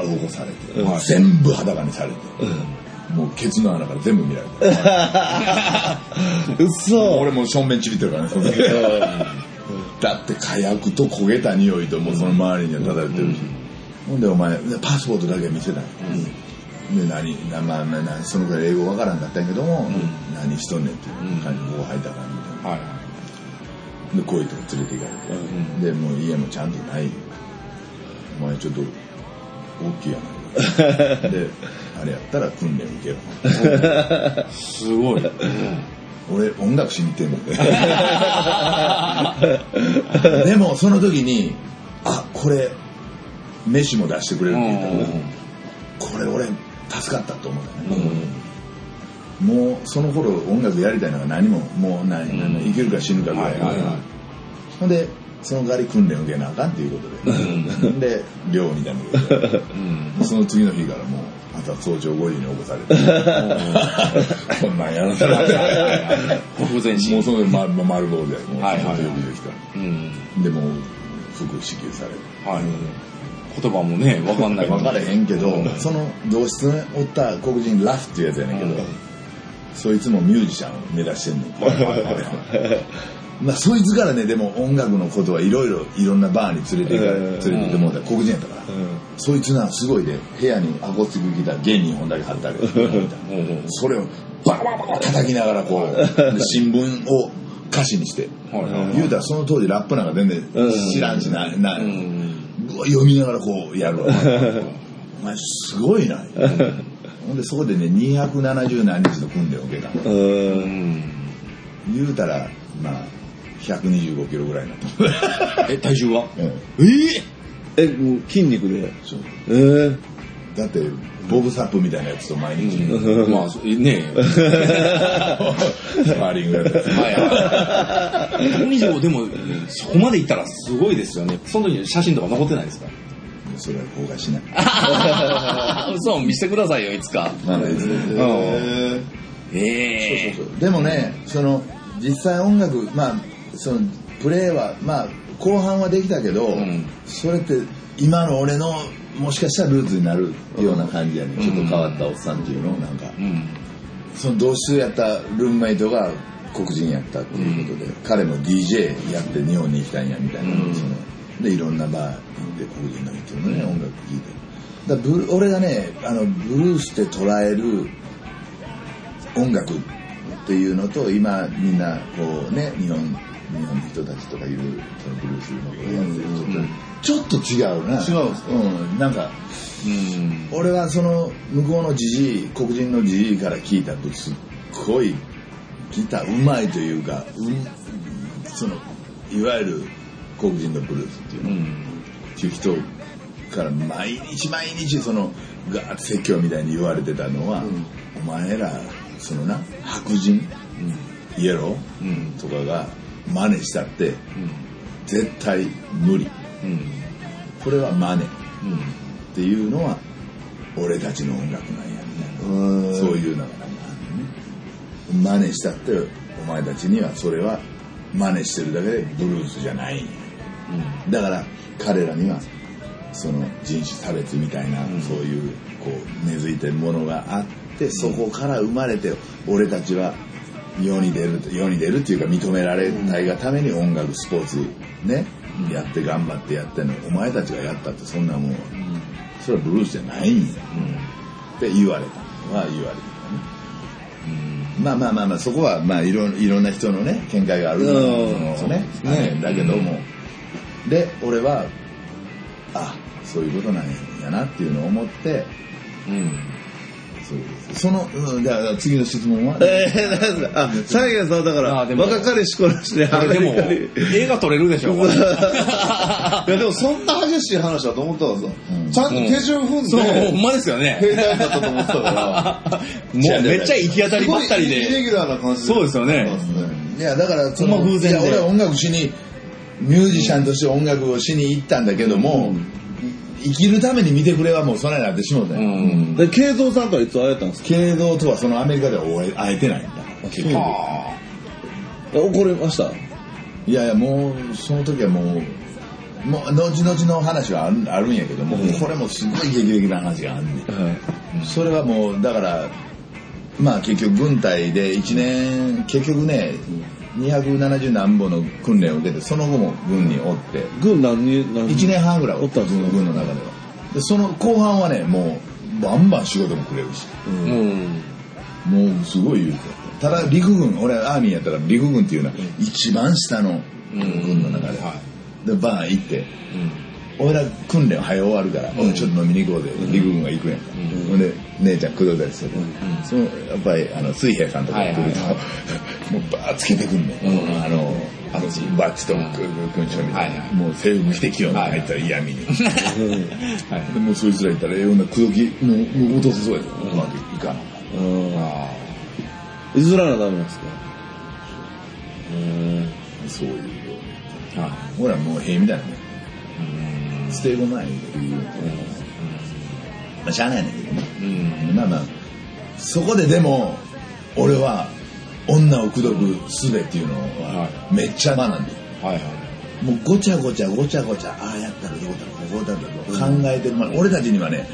ー起こされて、全部裸にされて、うんもうケツの穴から全部見られてうそ俺もう正面ちびってるからねその時。だって火薬と焦げた匂いともうその周りには漂ってるし、ほんでお前でパスポートだけ見せたい、で何なまあそのくらい英語わからんかったんやけども、何しとんねんっていう感じでこう入った感じみたいなはい。でこういうとこ連れて行かれて、でもう家もちゃんとない。お前ちょっと大きいやな であれやったら訓練受けろすごい。俺音楽しに行ってんの でもその時にあこれ飯も出してくれるって言ったら、これ俺助かったと思ったね、もうその頃音楽やりたいのが何ももう何、何生きるか死ぬかぐらい、ほんでその代わり訓練受けなあかんっていうことで、で寮みたいなことでうん その次の日からもう朝早朝5時に起こされて。こんなんやらされて。国前進もうそのまま丸坊主でもうはいはいはい。ちゃんと呼びできた。うん。でもう服支給されて。はい。言葉もね分かんない。分かれへんけど、その同室におった黒人ラフっていうやつやねんけど、そいつもミュージシャンを目指してんねん、まあ、そいつからねでも音楽のことはいろいろいろんなバーに連れて行かれ連れて行ってもらった黒人やったから、そいつなすごいで部屋にアコースティックギター弦2本だけ貼ってある。それをバカバカバカ叩きながらこうで新聞を歌詞にして、言うたらその当時ラップなんか全然知らんしな、なうん。うわ読みながらこうやるわ。お前すごいな。ほんでそこでね270何日の訓練を受けた言うたらまあ125キロぐらいになった、え体重は？うん。ええもう筋肉で。そう。ええだってボブサップみたいなやつと毎日、まあ、ね スパーリングやってはい。125でも、そこまでいったらすごいですよね。その時写真とか残ってないですか？それは公開しない。嘘見せてくださいよ、いつか。まだいいですね。へええそうそう。でもねその実際音楽まあそのプレーはまあ後半はできたけど、ん。それって今の俺のもしかしたらルーツになるような感じやね、ちょっと変わったおっさんっていうのなんか、うん。その同室やったルームメイトが黒人やったっていうことで、彼も DJ やって日本に行きたいんやみたいな、うん。そのでいろんなバー行って黒人の人のね、音楽聴いて。だブル俺がねあのブルースって捉える音楽っていうのと今みんなこうね日本日本の人たちとかいうそのブルースのことやってるち。ょっと違うな違うんですか？うん、なんかうん。俺はその向こうのじじい黒人のじじいから聞いたとすっごいギターうまいというか、うん、そのいわゆる黒人のブルースっていうの、うん。っていう人から毎日毎日そのガーッと説教みたいに言われてたのは、お前らそのな白人、イエロうん。ーとかが真似したって絶対無理うん。これは真似っうん。ていうのは俺たちの音楽なんやみたいな。うんそういうのがなんかあるね。真似したって、お前たちにはそれは真似してるだけでブルースじゃないんやだから彼らにはその人種差別みたいな、そういうこう根付いてるものがあってそこから生まれて俺たちは世に出る世に出るっていうか認められたいがために音楽スポーツね、やって頑張ってやってんの。お前たちがやったってそんなもん、それはブルースじゃないんや、って言われたのは言われてたね。まあまあまあまあそこはまあいろいろんな人のね見解があるのうん。ね。ねだけども、で俺はあそういうことなんやなっていうのを思ってうん。その、うん、だから次の質問は、えー、なんだあ、サイエンスはだから、あでも若かりしこらして、これでも映画撮れるでしょ、こ れいやでもそんな激しい話だと思ったんですよ。うん。ちゃんと手順踏んで、そう、ほんまですよね。兵隊だったと思ってたから、もうめっちゃ行き当たりばったりすごいイレで。ギュラーな感じそうですよね。そうですね。いやだからそのほんま偶然で。いや俺は音楽しにミュージシャンとして音楽をしに行ったんだけども、生きるために見てくれはもうそないなってしもうたよ、うん。で、慶三さんとはいつ会えたんですか？経道とはそのアメリカでは会えてないんだ。結局は怒りました？いやいやもうその時はもうもう後々の話はあるあるんやけども、これもすごい劇的な話があんねん。はい。それはもうだからまあ結局軍隊で1年結局ね270何本の訓練を受けてその後も軍におって軍何人、何1年半ぐらいおったんですか軍の中では。でその後半はねもうバンバン仕事もくれるし。あ。うん。もうすごい言うてた。だ陸軍俺アーミーやったら陸軍っていうのは一番下の軍の中で、はでバーン行って。い。俺ら訓練早終わるから、おいちょっと飲みに行こうで、陸軍が行くやん。か、ほんで姉ちゃん口説いたりする、そのやっぱりあの水平さんとか来ると、は いもうバーッつけてくんね、ん、あのあのバッチと勲章みたいな、はいはい。もう制服着てきようなはい入ったら嫌味に、はい。でもうそいつらいたらええような口説きもうもう落とせそうやで、うまくいかんうん。あ譲らなダメなんですか？うん。そういうあ。はい。ほらもう塀みたいなねステーブ前に言うまあしゃあないねんけどねうん。まあまあそこででも俺は女を口説く術っていうのははめっちゃ学んではいはい。もうごちゃごちゃごちゃごちゃああやったらどうだろうこうだろう考えてる、まあ、俺たちにはね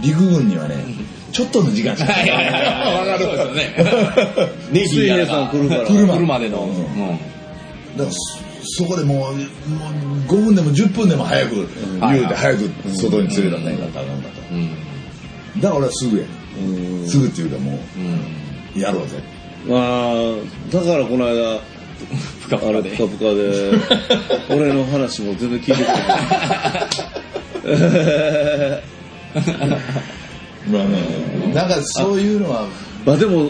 陸軍にはねちょっとの時間しかないわかる。そうですよね。ネイビーや水平さん来るから。来るま来るまでの。うんうん。だからそそこでもうもう5分でも10分でも早く言うて早く外に連れ出さないかったらあかんかったうん。だから俺はすぐや。うん。すぐっていうかもうやろうぜ。まあ、だからこの間、ふかふかで。あれぷかぷかで、俺の話も全然聞いてくれない。まあねなんかそういうのはまあでも、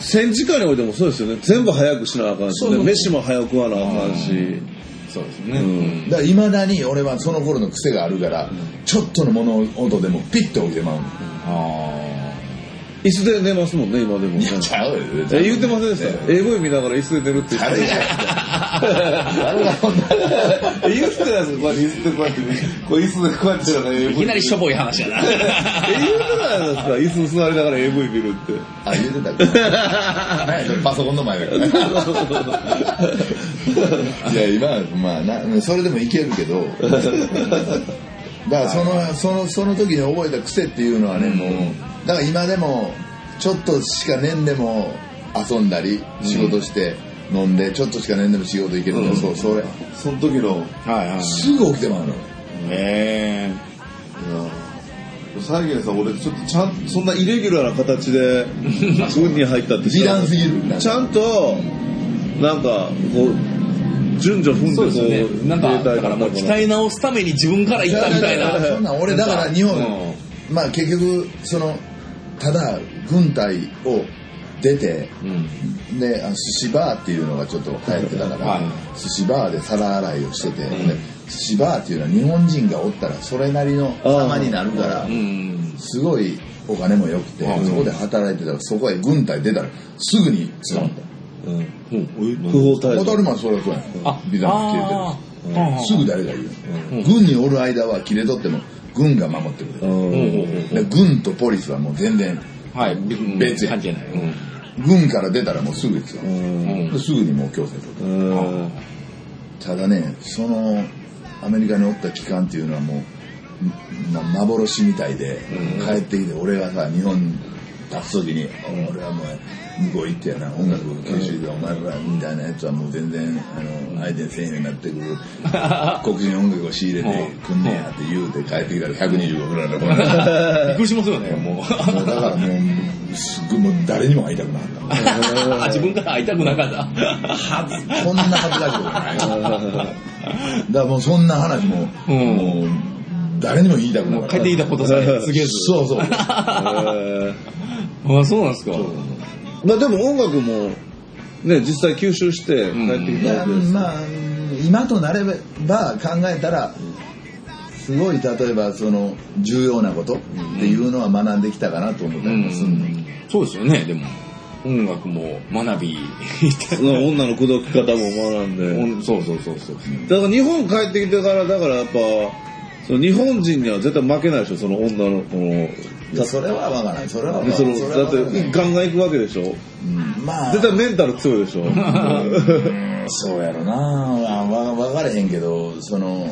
戦時下においてもそうですよね。全部早くしなあかんしね。飯も早く食わなあかんし。そうですね。うんだからいまだに俺はその頃の癖があるから、ちょっとの物音でもピッと起きてまうのあ椅子で寝ますもんね、今でも。いやちゃう言ってませんでした ?AV 見ながら椅子で寝るって言って誰が誰がこんなえ言ってたやつ、こうやって椅子でこうやって、こう椅子でこうやって。いきなりしょぼい話やな。え、言ってたやつですか椅子座りながら AV 見るって。あ言うてたっけ？何やそれパソコンの前だからねいや今はまあなそれでもいけるけどだからそのそのその時に覚えた癖っていうのはねもうだから今でもちょっとしか寝んでも遊んだり仕事して飲んでちょっとしか寝んでも仕事行けるとそうそれその時の、はいはい。すぐ起きてまうの。へサイゲンさん、俺ちょっとちゃん、そんなイレギュラーな形で、軍に入ったって美談すぎる。ちゃんと、なんか、こう、順序踏んでこう、ね。なんか、だからもう鍛え直すために自分から行ったみたいな。そんなん俺だから日本、うまあ結局そのただ軍隊を出てうん。であの寿司バーっていうのがちょっと流行ってたから、はい。寿司バーで皿洗いをしてて、で寿司バーっていうのは日本人がおったらそれなりの様になるからうん。すごいお金も良くて、うんそこで働いてたらそこへ軍隊出たらすぐに捕まった。うん。うん。不法滞在。当たり前それはそうやん。あ、ビザも切れてる。すぐ誰が言う、軍におる間は切れとっても軍が守ってくれる、うん。で軍とポリスはもう全然はい。別関係ない。うん。軍から出たらもうすぐですよ、すぐにもう強制とうん。ただねそのアメリカにおった期間っていうのはもう、ま、幻みたいで、帰ってきて俺がさ日本立つ時に、俺はもう向こう行ってやな音楽を研修でお前らみたいなやつはもう全然あの相手にせえへんようになってくる黒人音楽を仕入れてくんねやって言うて帰ってきたら125ぐらいのもう びっくりしますよね、もう。だからもうすっごいもう誰にも会いたくなかったあ自分から会いたくなかった。こんな恥ずかしいことない。だからもうそんな話も、うんもう誰にも言いたくなかった。帰ってきたことさえ告げず。そうそう。えーあ、そうなんですか。まあでも音楽も、ね、実際吸収して帰ってきたわけです。まあ今となれば考えたらすごい例えばその重要なことっていうのは学んできたかなと思ったりもするの。そうですよね、でも。音楽も学び、その女の口説き方も学んで。うんそうそうそうそう。だから日本帰ってきてから、だからやっぱ、その日本人には絶対負けないでしょ、その女の子の。いやそれはわからない。それはわからない。それだっはわからないてガンガン行くわけでしょ。うんまあ絶対メンタル強いでしょ。そうやろなわわ分かれへんけどその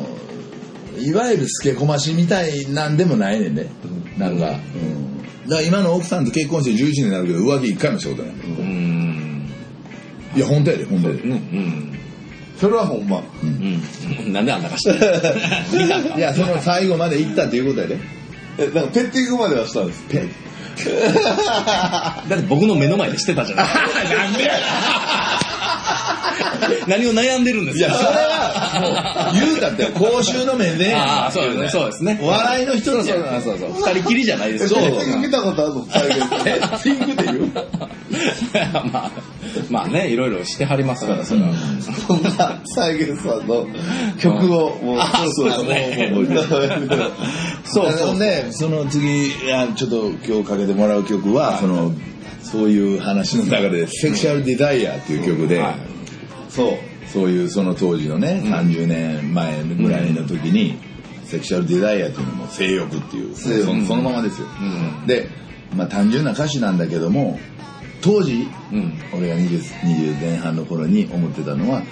いわゆるスケコマしみたいなんでもないねんねなんか、うんだから今の奥さんと結婚して11年になるけど浮気一回もしたことない、うん。いや本当やで本当やで、うん。うん。それはほんま。うん。なんであんなかしていやその最後まで行ったっていうことやでえ、なんかペッティングまではしたんです。ペだって僕の目の前でしてたじゃない なんで何を悩んでるんですか？いやそれはもう言うたって公衆の面でああ、そうですね。そうですね。笑いの一つそうそうやそうそう。二人きりじゃないですペよ。ッティング見たことあるの？再現。ペッティングって言う？まあ、まあね、いろいろしてはりますから、それは。そんな再現さんの曲をもう、あそうですね。もうもう。そうそう。でその次いやちょっと今日かけてもらう曲は、そのそういう話の中で「セクシャル・デザイア」っていう曲で、はい。そう。そういうその当時のね、30年前ぐらいの時に、セクシャル・デザイアっていうのも性欲っていう。そのままですよ、うん。で、まあ、単純な歌詞なんだけども当時うん。俺が 20, 20前半の頃に思ってたのは、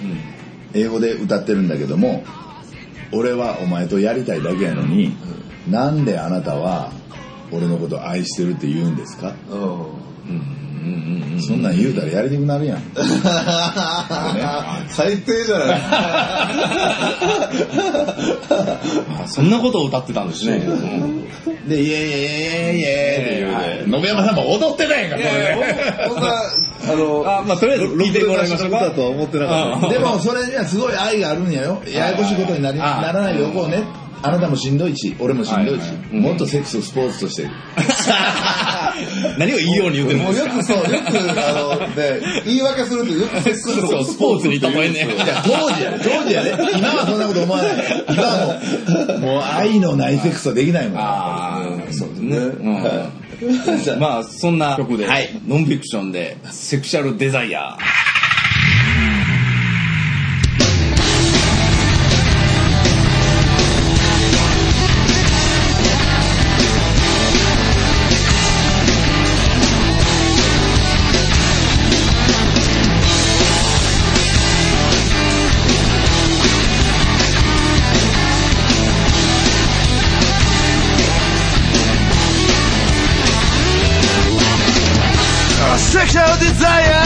英語で歌ってるんだけども俺はお前とやりたいだけやのに、なんであなたは俺のこと愛してるって言うんですか、うん。うん。そんなん言うたらやりたくなるやん 最低じゃない あそんなことを歌ってたんですね。で、イエイイエイイエイイエイって言うはて、信山さんも踊ってないんか、これね。こんな、あの、あ、まあ、とりあえず聞いてもらいましょうか。だとは思ってなかった。でもそれにはすごい愛があるんやよ。ややこしいことになりあならないでおこうね。あなたもしんどいし俺もしんどいし、もっとセックスをスポーツとして。何をいいように言うてるんですかもうよくそうよくあので言い訳するとよくセックスそうそうスポーツに例えんね。いや当時やね当時やね今はそんなこと思わない。今はもうもう愛のないセックスはできないもん。ああ、そうですね。まあ、そんな曲で、はい。ノンフィクションで、セクシャルデザイア。show desire.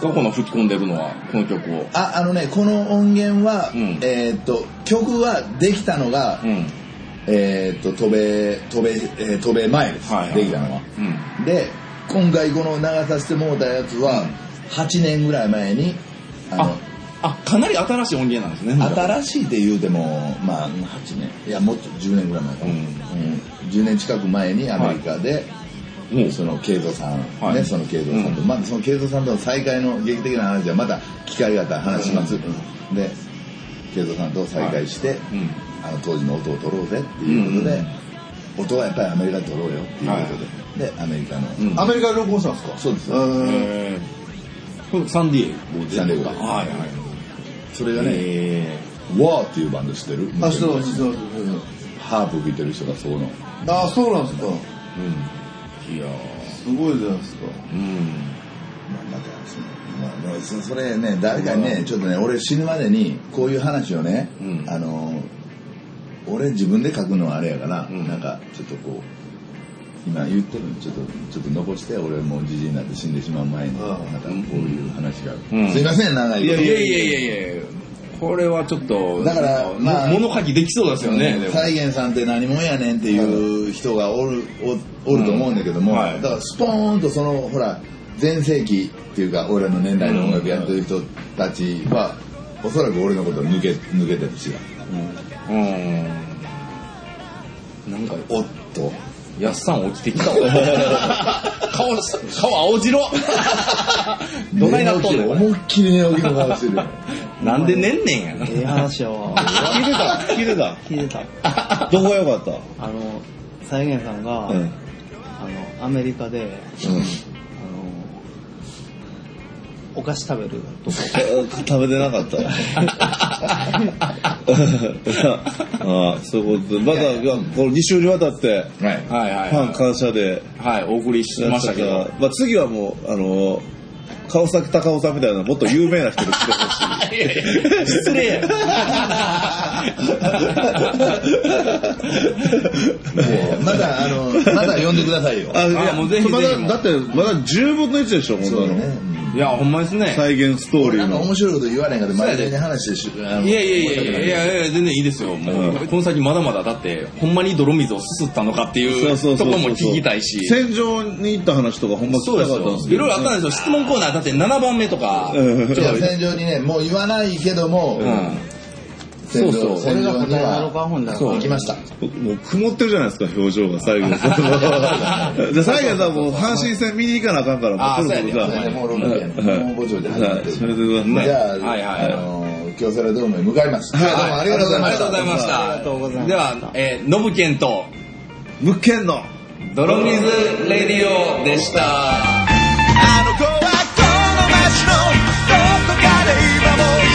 ですか？この吹き込んでるのは、この曲を。ああのねこの音源は、うん。えーっと曲はできたのが、うん。えーっと渡米渡米、えー渡米前です、はいはい。できたのは、うん。で今回この流させてもうたやつは、8年ぐらい前にあのあ、あ、かなり新しい音源なんですね。新しいって言うてもまあ8年。いやもっと10年ぐらい前かな、うん。うん。10年近く前にアメリカで、もうその慶三さん、はい。ねその慶三さんと、うん。まあその慶三さんとの再会の劇的な話はまた機会があったら話します、で慶三さんと再会して、うん。あの当時の音を取ろうぜっていうことで、音はやっぱりアメリカで取ろうよっていうことで、でアメリカの、うん。アメリカで録音したんですか？そうです、うん。えサンディエゴで。サンディエゴで。はいはい。それがね、えワーっていうバンド知ってる？あ、知ってます、知ってます。ハープ吹いてる人がそうの。あ、そうなんですか。ーうん。いやすごいじゃないですか。ーうん。またそのまあまあそそれね誰かにねちょっとね俺死ぬまでにこういう話をね、うん。あの俺自分で書くのはあれやから、うん。なんかちょっとこう今言ってるのちょっとちょっと残して俺もうじじいになって死んでしまう前にうんまたこういう話がある、うん。すいません長いいやいやいやいやいやこれはちょっと、だからまあ物書きできそうですよね。再現さんって何者やねんっていう人がおるおおると思うんだけども、うんはいだからスポーンとそのほら全盛期っていうか俺らの年代の音楽やってる人たちは、おそらく俺のことを抜け抜けてるしうん。なんか、おっとやっさん起きてきたわ。顔、顔青白 どないなっとん思いっきり寝起きの顔してるよ。なんで寝んねんやな。ええ話やわ。聞いてた聞いてた聞いてた。どこが良かった？あの、再現さんが、うん。あの、アメリカで、あの、お菓子食べるとこ。食べてなかった。あ あ、そういうことで。まだ、この2週にわたって、はい。はいはいファンは感謝でい。はい、お送りしましたけど。まあ次はもう、あの、川崎隆夫さんみたいなもっと有名な人に来てほしい。いやいや失礼や。まだ、あの、まだ呼んでくださいよ。あ、いやもうぜひぜひまだ、だって、まだ10分の1でしょ、こんなの。いや、ほんまですね。再現ストーリーの。なんか面白いこと言われへんかって前面に話していやいやいやいやいやいや全然いいですよ。もう、この先まだまだだって、ほんまに泥水をすすったのかっていうそうそうそうそうとこも聞きたいし。戦場に行った話とかほんま聞きたそうですよ。かったんですけど。いろいろあったんですよ。質問コーナーだって7番目とか。うんいや戦場にね、もう言わないけども、うん。そうそう戦場に俺が答えなのかはほんなら行きました。もう曇ってるじゃないですか、表情が、最後に。じゃあ最後さんもう阪神戦見に行かなあかんから、もうそろそろさ。もう6年はいもうぼちぼち始まってる。それで。じゃあ、はいはいあの京セラドームへ向かいます。はいどうもありがとうございました。ありがとうございました。ありがとうございましたでは、えー、ノブケンと、物件の。泥水レディオでした。あの子はこの街のどこかで今も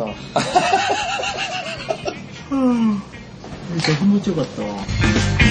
ったわ。うん。めっちゃ気持ちよかったわ。